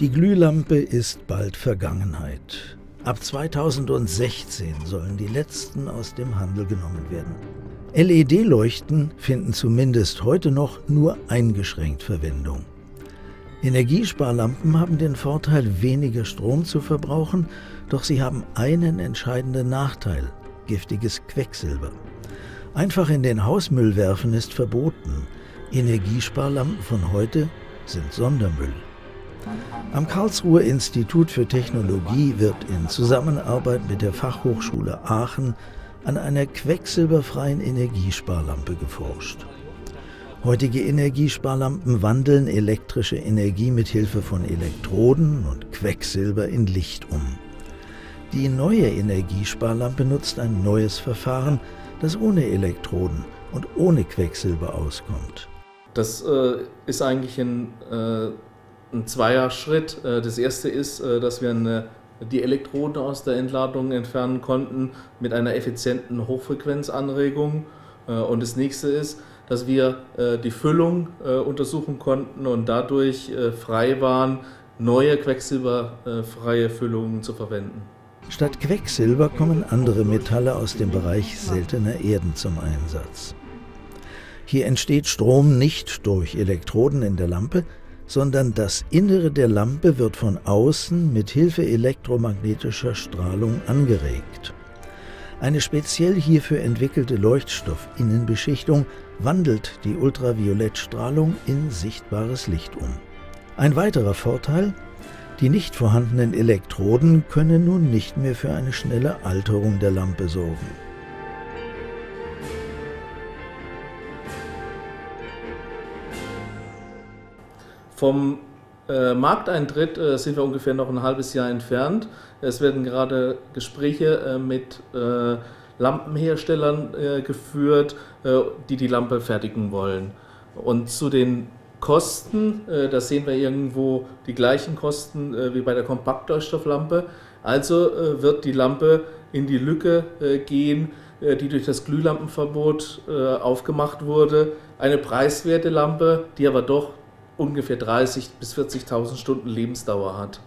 Die Glühlampe ist bald Vergangenheit. Ab 2016 sollen die letzten aus dem Handel genommen werden. LED-Leuchten finden zumindest heute noch nur eingeschränkt Verwendung. Energiesparlampen haben den Vorteil, weniger Strom zu verbrauchen, doch sie haben einen entscheidenden Nachteil, giftiges Quecksilber. Einfach in den Hausmüll werfen ist verboten. Energiesparlampen von heute sind Sondermüll. Am Karlsruher Institut für Technologie wird in Zusammenarbeit mit der Fachhochschule Aachen an einer quecksilberfreien Energiesparlampe geforscht. Heutige Energiesparlampen wandeln elektrische Energie mit Hilfe von Elektroden und Quecksilber in Licht um. Die neue Energiesparlampe nutzt ein neues Verfahren, das ohne Elektroden und ohne Quecksilber auskommt. Das äh, ist eigentlich ein, äh, ein Zweier-Schritt. Äh, das erste ist, äh, dass wir eine die Elektroden aus der Entladung entfernen konnten mit einer effizienten Hochfrequenzanregung. Äh, und das nächste ist, dass wir die Füllung untersuchen konnten und dadurch frei waren, neue quecksilberfreie Füllungen zu verwenden. Statt Quecksilber kommen andere Metalle aus dem Bereich seltener Erden zum Einsatz. Hier entsteht Strom nicht durch Elektroden in der Lampe, sondern das Innere der Lampe wird von außen mit Hilfe elektromagnetischer Strahlung angeregt. Eine speziell hierfür entwickelte Leuchtstoffinnenbeschichtung wandelt die Ultraviolettstrahlung in sichtbares Licht um. Ein weiterer Vorteil, die nicht vorhandenen Elektroden können nun nicht mehr für eine schnelle Alterung der Lampe sorgen. Vom äh, Markteintritt äh, sind wir ungefähr noch ein halbes Jahr entfernt. Es werden gerade Gespräche äh, mit äh, Lampenherstellern äh, geführt, äh, die die Lampe fertigen wollen. Und zu den Kosten, da sehen wir irgendwo die gleichen Kosten wie bei der Kompaktleuchtstofflampe. Also wird die Lampe in die Lücke gehen, die durch das Glühlampenverbot aufgemacht wurde. Eine preiswerte Lampe, die aber doch ungefähr 30.000 bis 40.000 Stunden Lebensdauer hat.